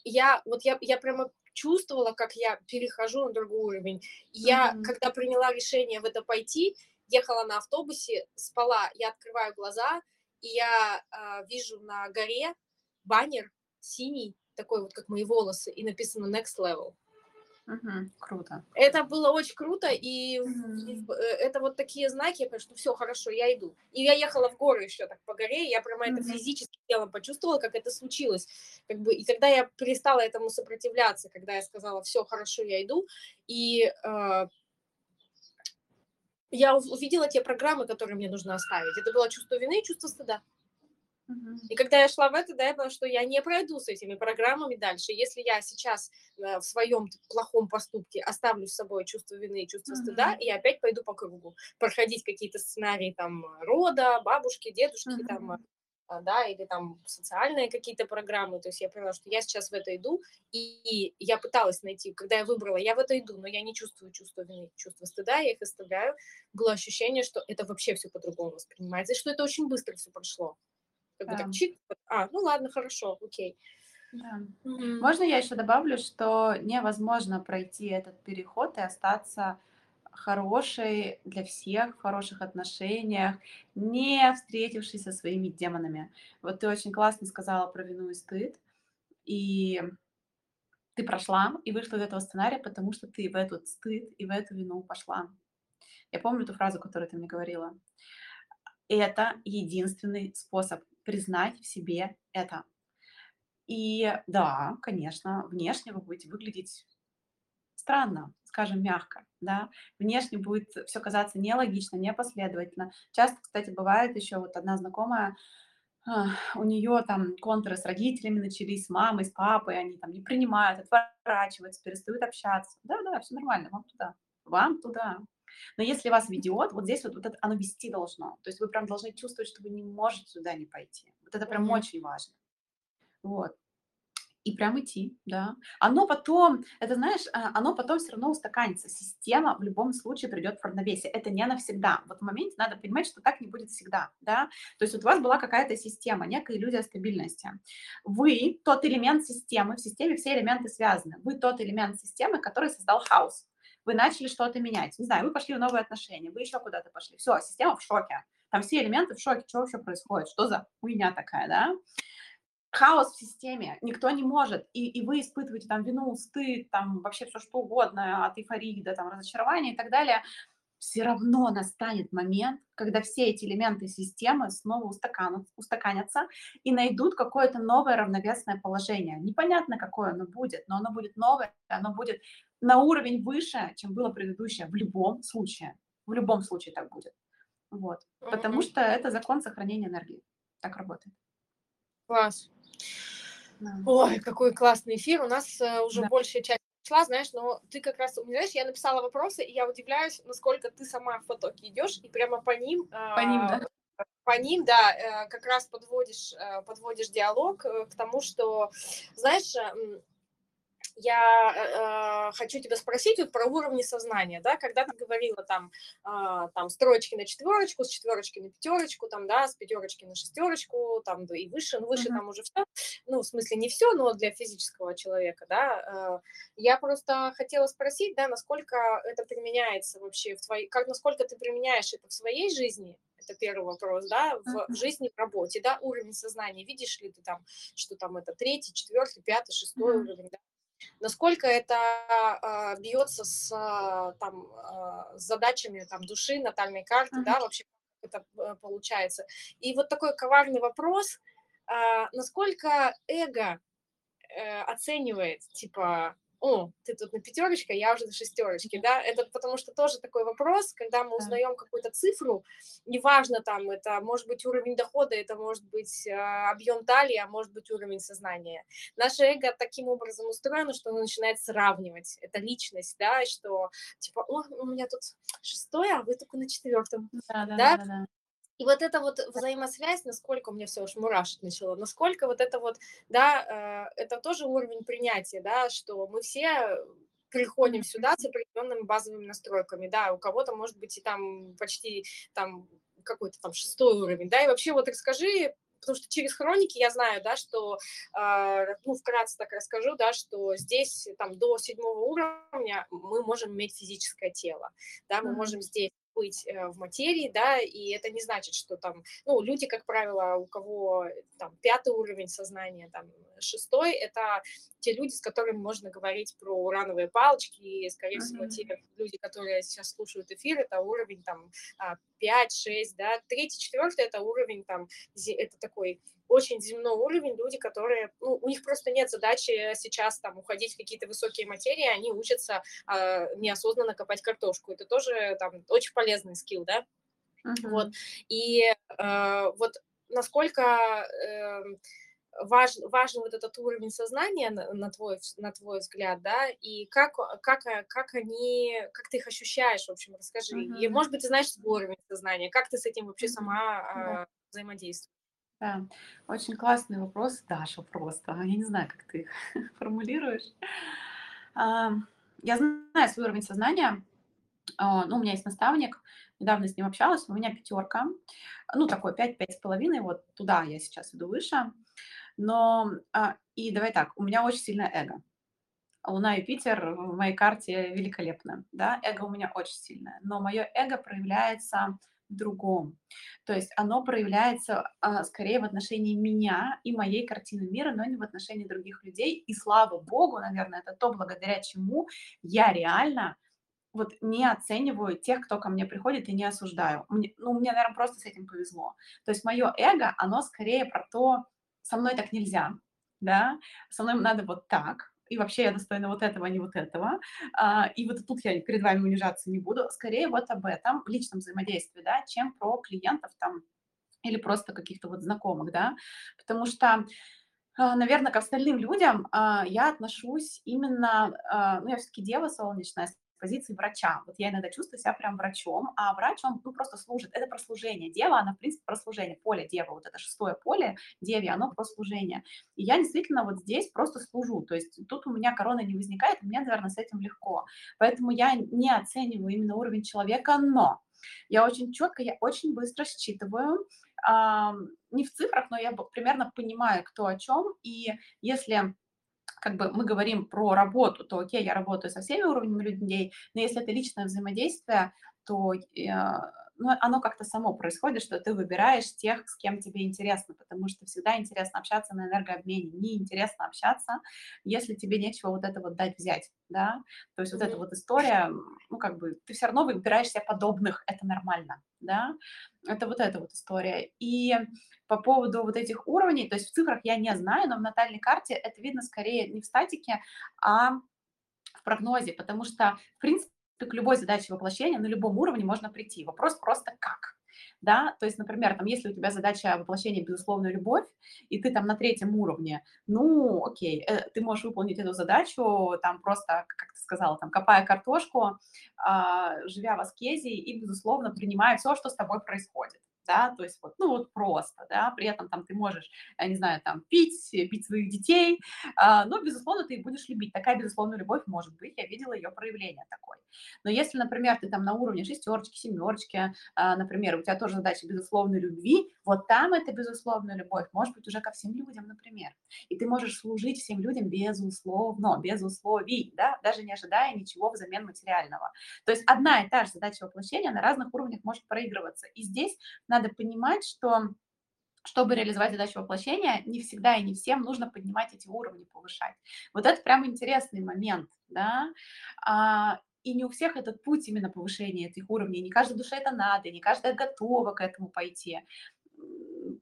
я, вот я, я прямо чувствовала, как я перехожу на другой уровень. Я, mm-hmm. когда приняла решение в это пойти, ехала на автобусе, спала, я открываю глаза, и я э, вижу на горе баннер синий, такой вот, как мои волосы, и написано Next Level. Угу, круто. Это было очень круто, и угу. это вот такие знаки, я понимаю, что все хорошо, я иду. И я ехала в горы еще так по горе, я прямо угу. это физически телом почувствовала, как это случилось. Как бы, и тогда я перестала этому сопротивляться, когда я сказала, все хорошо, я иду, и э, я увидела те программы, которые мне нужно оставить. Это было чувство вины и чувство стыда. И когда я шла в это, да, я поняла, что я не пройду с этими программами дальше. Если я сейчас э, в своем плохом поступке оставлю с собой чувство вины и чувство uh-huh. стыда, я опять пойду по кругу, проходить какие-то сценарии там рода, бабушки, дедушки, uh-huh. там, а, да, или там социальные какие-то программы. То есть я поняла, что я сейчас в это иду, и, и я пыталась найти, когда я выбрала, я в это иду, но я не чувствую чувство вины, чувство стыда, я их оставляю. Было ощущение, что это вообще все по-другому воспринимается, и что это очень быстро все прошло. Как да. бы так чик, а, ну ладно, хорошо, окей. Да. Mm-hmm. Можно я еще добавлю, что невозможно пройти этот переход и остаться хорошей для всех, в хороших отношениях, не встретившись со своими демонами. Вот ты очень классно сказала про вину и стыд, и ты прошла и вышла из этого сценария, потому что ты в этот стыд и в эту вину пошла. Я помню ту фразу, которую ты мне говорила. Это единственный способ признать в себе это. И да, конечно, внешне вы будете выглядеть странно, скажем мягко, да, внешне будет все казаться нелогично, непоследовательно. Часто, кстати, бывает еще вот одна знакомая, у нее там контуры с родителями начались, с мамой, с папой, они там не принимают, отворачиваются, перестают общаться. Да-да, все нормально, вам туда, вам туда. Но если вас ведет, вот здесь вот, вот это оно вести должно. То есть вы прям должны чувствовать, что вы не можете туда не пойти. Вот это прям mm-hmm. очень важно. Вот. И прям идти, да. Оно потом, это знаешь, а, оно потом все равно устаканится. Система в любом случае придет в равновесие. Это не навсегда. Вот в моменте надо понимать, что так не будет всегда, да. То есть вот у вас была какая-то система, некая иллюзия стабильности. Вы тот элемент системы, в системе все элементы связаны. Вы тот элемент системы, который создал хаос вы начали что-то менять. Не знаю, вы пошли в новые отношения, вы еще куда-то пошли. Все, система в шоке. Там все элементы в шоке. Что вообще происходит? Что за хуйня такая, да? Хаос в системе. Никто не может. И, и вы испытываете там вину, стыд, там вообще все что угодно, от эйфории до там разочарования и так далее все равно настанет момент, когда все эти элементы системы снова устаканятся и найдут какое-то новое равновесное положение. Непонятно, какое оно будет, но оно будет новое, оно будет на уровень выше, чем было предыдущее в любом случае. В любом случае так будет. Вот. Потому что это закон сохранения энергии. Так работает. Класс. Да. Ой, какой классный эфир. У нас uh, уже да. большая часть шла, знаешь, но ты как раз, знаешь, я написала вопросы, и я удивляюсь, насколько ты сама в потоке идешь, и прямо по ним... По ним, да? По ним, да, э, как раз подводишь, э, подводишь диалог э, к тому, что, знаешь, я э, хочу тебя спросить вот про уровни сознания, да, когда ты говорила там, э, там строчки на четверочку, с четверочки на пятерочку, там, да, с пятерочки на шестерочку, там, да, и выше, ну, выше mm-hmm. там уже все, ну, в смысле не все, но для физического человека, да, э, я просто хотела спросить, да, насколько это применяется вообще в твоей, как, насколько ты применяешь это в своей жизни, это первый вопрос, да, в uh-huh. жизни, в работе, да, уровень сознания, видишь ли ты там, что там это третий, четвертый, пятый, шестой uh-huh. уровень, да, насколько это э, бьется с, э, там, э, с задачами там, души, натальной карты, uh-huh. да, вообще это получается. И вот такой коварный вопрос, э, насколько эго э, оценивает, типа, о, ты тут на пятерочке, я уже на шестерочке, да, это потому что тоже такой вопрос, когда мы узнаем какую-то цифру, неважно там, это может быть уровень дохода, это может быть э, объем талии, а может быть уровень сознания. Наше эго таким образом устроено, что оно начинает сравнивать, это личность, да, что типа, о, у меня тут шестое, а вы только на четвертом, да, да, да, да, да. И вот эта вот взаимосвязь, насколько у меня все уж мурашить начало, насколько вот это вот, да, э, это тоже уровень принятия, да, что мы все приходим сюда с определенными базовыми настройками, да, у кого-то может быть и там почти там какой-то там шестой уровень, да, и вообще вот расскажи, потому что через хроники я знаю, да, что, э, ну, вкратце так расскажу, да, что здесь там до седьмого уровня мы можем иметь физическое тело, да, мы mm-hmm. можем здесь быть э, в материи, да, и это не значит, что там, ну, люди, как правило, у кого там пятый уровень сознания, там шестой, это те люди, с которыми можно говорить про урановые палочки, и, скорее всего, те люди, которые сейчас слушают эфир, это уровень там 5-6, а, да, третий, четвертый это уровень там, это такой очень земной уровень, люди, которые, ну, у них просто нет задачи сейчас там уходить в какие-то высокие материи, они учатся э, неосознанно копать картошку. Это тоже там очень полезный скилл, да? Uh-huh. Вот. И э, вот насколько э, важ, важен вот этот уровень сознания на, на, твой, на твой взгляд, да, и как, как, как они, как ты их ощущаешь, в общем, расскажи. Uh-huh. И, может быть, ты знаешь свой уровень сознания, как ты с этим вообще сама uh-huh. э, взаимодействуешь? Да, очень классный вопрос, Даша, просто. Я не знаю, как ты их <laughs> формулируешь. Я знаю свой уровень сознания. А, ну, у меня есть наставник, недавно с ним общалась, у меня пятерка, ну, такой 5-5 с половиной, вот туда я сейчас иду выше. Но, а, и давай так, у меня очень сильное эго. Луна и Питер в моей карте великолепно, да, эго у меня очень сильное, но мое эго проявляется другом. То есть оно проявляется а, скорее в отношении меня и моей картины мира, но не в отношении других людей. И слава богу, наверное, это то, благодаря чему я реально вот не оцениваю тех, кто ко мне приходит, и не осуждаю. Мне, ну, мне, наверное, просто с этим повезло. То есть мое эго, оно скорее про то, со мной так нельзя, да, со мной надо вот так, и вообще я достойна вот этого, а не вот этого. А, и вот тут я перед вами унижаться не буду. Скорее вот об этом, личном взаимодействии, да, чем про клиентов там или просто каких-то вот знакомых, да, потому что а, наверное, к остальным людям я отношусь именно, ну, я все-таки дева солнечная, позиции врача. Вот я иногда чувствую себя прям врачом, а врач, он ну, просто служит. Это про служение. Дева, она, в принципе, про служение. Поле дева, вот это шестое поле деве, оно про служение. И я действительно вот здесь просто служу. То есть тут у меня корона не возникает, мне, наверное, с этим легко. Поэтому я не оцениваю именно уровень человека, но я очень четко, я очень быстро считываю, э, не в цифрах, но я примерно понимаю, кто о чем. И если как бы мы говорим про работу, то окей, я работаю со всеми уровнями людей, но если это личное взаимодействие, то э, ну, оно как-то само происходит, что ты выбираешь тех, с кем тебе интересно, потому что всегда интересно общаться на энергообмене, не интересно общаться, если тебе нечего вот это вот дать взять, да, то есть вот эта вот история, ну, как бы, ты все равно выбираешь себе подобных, это нормально, да, это вот эта вот история. И по поводу вот этих уровней, то есть в цифрах я не знаю, но в натальной карте это видно скорее не в статике, а в прогнозе, потому что, в принципе, к любой задаче воплощения на любом уровне можно прийти. Вопрос просто как. Да, то есть, например, там, если у тебя задача воплощения безусловная любовь, и ты там на третьем уровне, ну, окей, э, ты можешь выполнить эту задачу, там просто, как ты сказала, там, копая картошку, э, живя в аскезе и, безусловно, принимая все, что с тобой происходит да, то есть вот, ну вот просто, да, при этом там ты можешь, я не знаю, там пить, бить своих детей, а, но, безусловно, ты будешь любить. Такая, безусловно, любовь может быть, я видела ее проявление такой. Но если, например, ты там на уровне шестерочки, семерочки, а, например, у тебя тоже задача безусловной любви, вот там это безусловная любовь может быть уже ко всем людям, например. И ты можешь служить всем людям безусловно, без условий, да, даже не ожидая ничего взамен материального. То есть одна и та же задача воплощения на разных уровнях может проигрываться. И здесь на надо понимать, что чтобы реализовать задачу воплощения, не всегда и не всем нужно поднимать эти уровни, повышать. Вот это прям интересный момент, да. А, и не у всех этот путь именно повышения этих уровней, не каждой душе это надо, не каждая готова к этому пойти.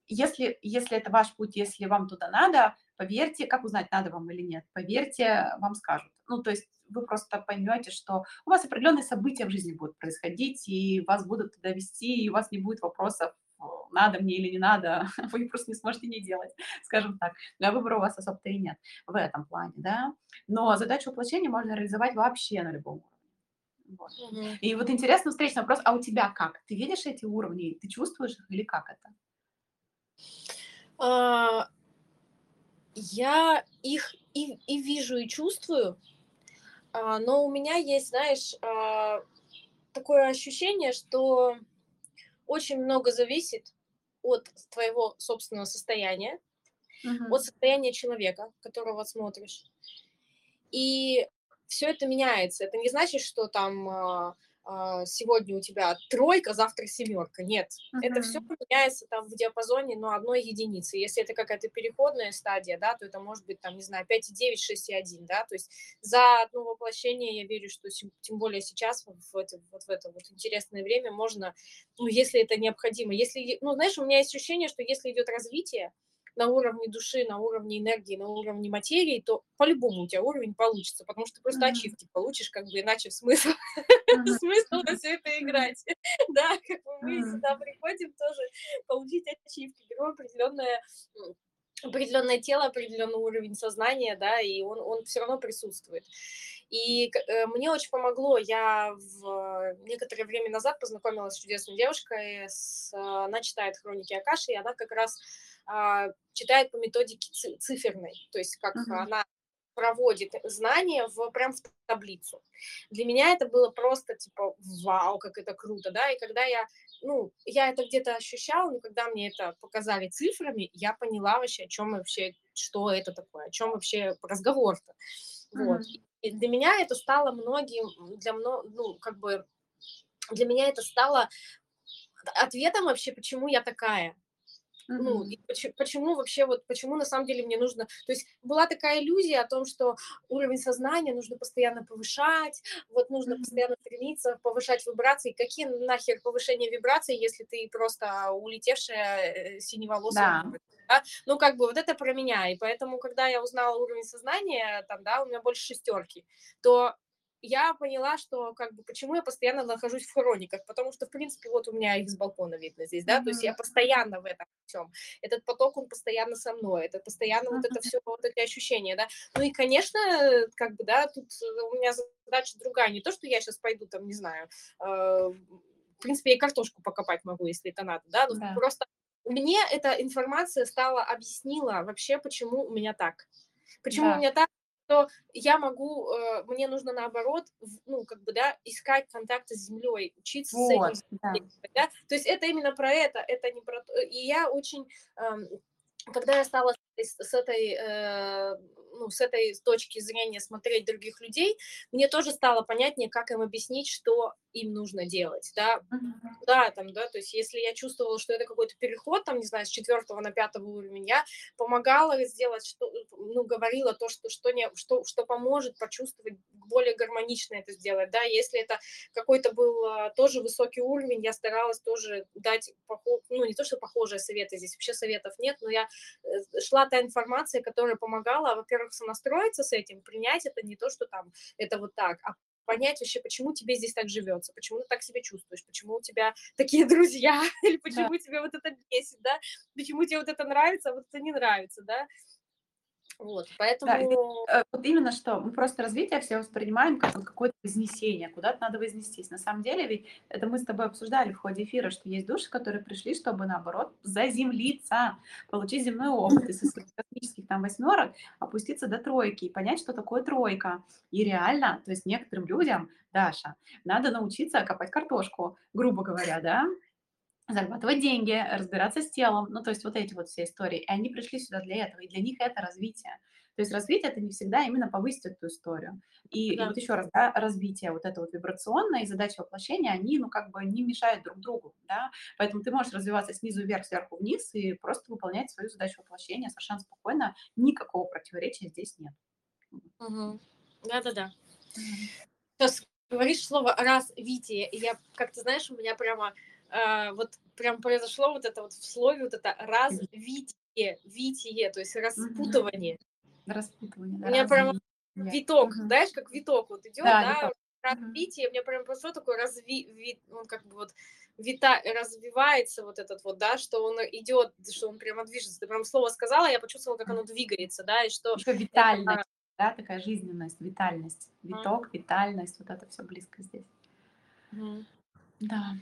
Если, если это ваш путь, если вам туда надо, поверьте, как узнать, надо вам или нет, поверьте, вам скажут. Ну, то есть вы просто поймете, что у вас определенные события в жизни будут происходить, и вас будут туда вести, и у вас не будет вопросов, надо мне или не надо, <laughs> вы просто не сможете не делать, скажем так. Да, выбора у вас особо-то и нет в этом плане, да. Но задачу воплощения можно реализовать вообще на любом уровне. Вот. Mm-hmm. И вот интересный встречный вопрос, а у тебя как? Ты видишь эти уровни, ты чувствуешь их или как это? Uh, я их и, и вижу, и чувствую, а, но у меня есть, знаешь, а, такое ощущение, что очень много зависит от твоего собственного состояния, Мгм. от состояния человека, которого смотришь. И все это меняется. Это не значит, что там а, а, сегодня у тебя тройка, завтра семерка. Нет, это все меняется там в диапазоне, но одной единицы. Если это какая-то переходная стадия, да, то это может быть там, не знаю, 5,9, 6,1, да, то есть за одно воплощение я верю, что тем более сейчас в это вот в это вот интересное время можно, ну, если это необходимо, если, ну, знаешь, у меня есть ощущение, что если идет развитие, на уровне души, на уровне энергии, на уровне материи, то по-любому у тебя уровень получится, потому что ты просто Мгм. ачивки получишь, как бы иначе смысл, <laughs> Мгм. смысл во все это играть. <laughs> Да, как бы мы сюда приходим тоже получить ачивки, берем определенное определенное тело, определенный уровень сознания, да, и он, он все равно присутствует. И э, мне очень помогло, я в некоторое время назад познакомилась с чудесной девушкой, с, э, она читает хроники Акаши, и она как раз читает по методике ци- циферной, то есть как Мгм. она проводит знания в, прям в таблицу. Для меня это было просто типа вау, как это круто, да, и когда я, ну, я это где-то ощущала, но когда мне это показали цифрами, я поняла вообще, о чем вообще, что это такое, о чем вообще разговор-то. Вот. Мгм. И для меня это стало многим, для мно, ну, как бы, для меня это стало ответом вообще, почему я такая. Ну, Мгм. и почему, почему вообще, вот почему на самом деле мне нужно... То есть была такая иллюзия о том, что уровень сознания нужно постоянно повышать, вот нужно Мгм. постоянно стремиться повышать вибрации. Какие нахер повышения вибраций, если ты просто улетевшая э, синеволосая Да. да? Ну, как бы вот это про меня. И поэтому, когда я узнала уровень сознания, там, да, у меня больше шестерки, то я поняла, что как бы почему я постоянно нахожусь в хрониках, потому что, в принципе, вот у меня их с балкона видно здесь, да, то есть я постоянно в этом всем. Этот поток, он постоянно со мной, это постоянно вот это все, вот эти ощущения, да. Ну и, конечно, как бы, да, тут э, у меня задача другая, не то, что я сейчас пойду там, не знаю, э, в принципе, я и картошку покопать могу, если это надо, да, но Да. просто мне эта информация стала, объяснила вообще, почему у меня так. Почему у Да. меня так, что я могу, э, мне нужно наоборот, ну, как бы, да, искать контакты с землей, учиться с этим Вот, да. да. То есть это именно про это, это не про то. И я очень, эм, когда я стала с, с этой, э, ну, с этой точки зрения смотреть других людей, мне тоже стало понятнее, как им объяснить, что им нужно делать, да, Мгм. да, там, да, то есть если я чувствовала, что это какой-то переход, там, не знаю, с четвертого на пятый уровень, я помогала сделать, что, ну, говорила то, что, что, не, что, что поможет почувствовать, более гармонично это сделать, да, если это какой-то был а, тоже высокий уровень, я старалась тоже дать, похо- ну, не то, что похожие советы, здесь вообще советов нет, но я э, шла та информация, которая помогала, во-первых, сонастроиться с этим, принять это не то, что там это вот так, а понять вообще, почему тебе здесь так живется, почему ты так себя чувствуешь, почему у тебя <laughs> такие друзья, <laughs> или Да. почему тебе вот это бесит, да, почему тебе вот это нравится, а вот это не нравится, да, вот, Да, поэтому, э, вот именно что, мы просто развитие все воспринимаем как какое-то вознесение, куда-то надо вознестись. На самом деле ведь это мы с тобой обсуждали в ходе эфира, что есть души, которые пришли, чтобы наоборот заземлиться, получить земной опыт и <laughs> со своих космических там восьмерок опуститься до тройки и понять, что такое тройка. И реально, то есть некоторым людям, Даша, надо научиться копать картошку, грубо говоря, да, зарабатывать деньги, разбираться с телом, ну, то есть вот эти вот все истории. И они пришли сюда для этого, и для них это развитие. То есть развитие это не всегда именно повысить эту историю. И, и да, вот еще раз, да, развитие вот это вот вибрационное и задача воплощения, они, ну, как бы не мешают друг другу, да. Поэтому ты можешь развиваться снизу вверх, сверху вниз и просто выполнять свою задачу воплощения совершенно спокойно. Никакого противоречия здесь нет. мгм. да-да-да. Сейчас говоришь слово развитие, и я, как ты знаешь, у меня прямо э, вот прям произошло вот это вот в слове вот это развитие, витие, то есть распутывание. Распутывание, У да, меня прямо развитие. виток, Мгм. знаешь, как виток вот идет, Да, да, виток. Развитие, у меня прям прошло такое разви, ви- он как бы вот вита, развивается вот этот вот, да, что он идет, что он прямо движется. Ты прям слово сказала, я почувствовала, как оно двигается, да, и что Еще это витальность, да, такая жизненность, витальность. а, Виток, витальность, вот это все близко здесь. мгм. Да.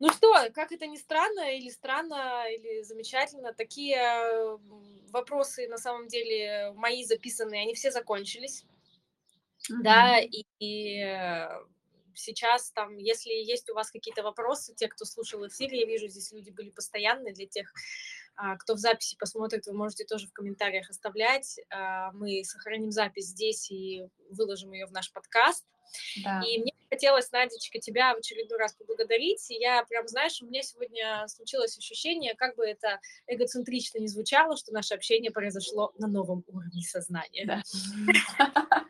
Ну что, как это ни странно, или странно, или замечательно, такие э, вопросы на самом деле мои записанные, они все закончились, да, Мгм. и, сейчас там, если есть у вас какие-то вопросы, те, кто слушал эфир, я вижу, здесь люди были постоянные, для тех, а, кто в записи посмотрит, вы можете тоже в комментариях оставлять. А, мы сохраним запись здесь и выложим ее в наш подкаст. Да. И мне хотелось, Надечка, тебя в очередной раз поблагодарить. И я прям, знаешь, у меня сегодня случилось ощущение, как бы это эгоцентрично не звучало, что наше общение произошло на новом уровне сознания. Да. <laughs>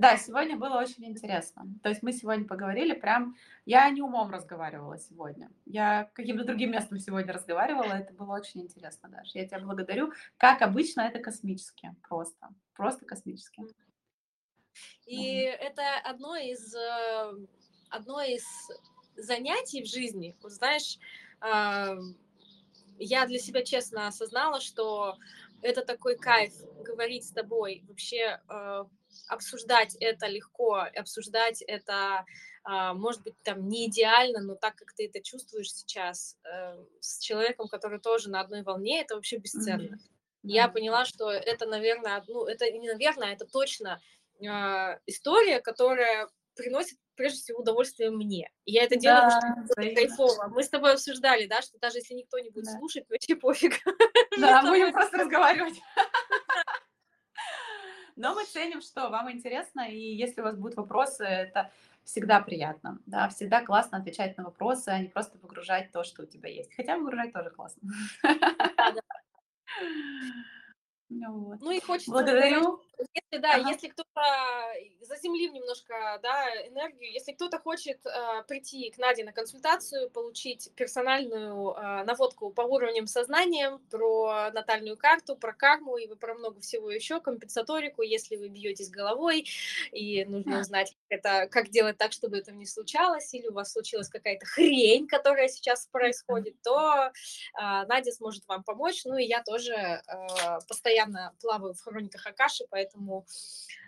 Да, сегодня было очень интересно. То есть мы сегодня поговорили прям... Я не умом разговаривала сегодня. Я каким-то другим местом сегодня разговаривала. Это было очень интересно даже. Я тебя благодарю. Как обычно, это космически. Просто. Просто космически. И это одно из, э, одно из занятий в жизни. Вот знаешь, а, я для себя честно осознала, что это такой кайф говорить с тобой, вообще э, обсуждать это легко, обсуждать это, а, может быть, там не идеально, но так, как ты это чувствуешь сейчас, э, с человеком, который тоже на одной волне, это вообще бесценно. Mm-hmm. Я поняла, что это, наверное, ну, это не наверное, это точно история, которая приносит прежде всего удовольствие мне. И я это делаю, да, потому что это кайфово. Мы с тобой обсуждали, да, что даже если никто не будет да. слушать, вообще пофиг. <laughs> <laughs> Да, будем просто разговаривать. <laughs> Но мы ценим, что вам интересно, и если у вас будут вопросы, это всегда приятно, да, всегда классно отвечать на вопросы, а не просто погружать то, что у тебя есть. Хотя выгружать тоже классно. Ну, вот. ну и хочется... Благодарю. Если, да, ага. если кто-то, заземлим немножко, да, энергию, если кто-то хочет э, прийти к Наде на консультацию, получить персональную э, наводку по уровням сознания, про натальную карту, про карму и про много всего еще, компенсаторику, если вы бьетесь головой и нужно узнать, это, как делать так, чтобы это не случалось, или у вас случилась какая-то хрень, которая сейчас происходит, то э, Надя сможет вам помочь, ну и я тоже э, постоянно плаваю в хрониках Акаши, поэтому поэтому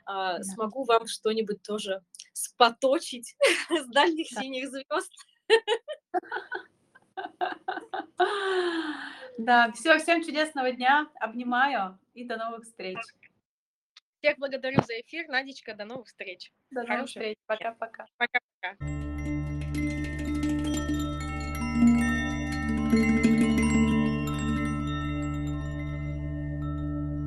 э, да. смогу вам что-нибудь тоже споточить <laughs> с дальних да. синих звезд. Да, все, всем чудесного дня, обнимаю и до новых встреч. Всех благодарю за эфир, Надечка, до новых встреч. До новых встреч, пока-пока. Пока-пока.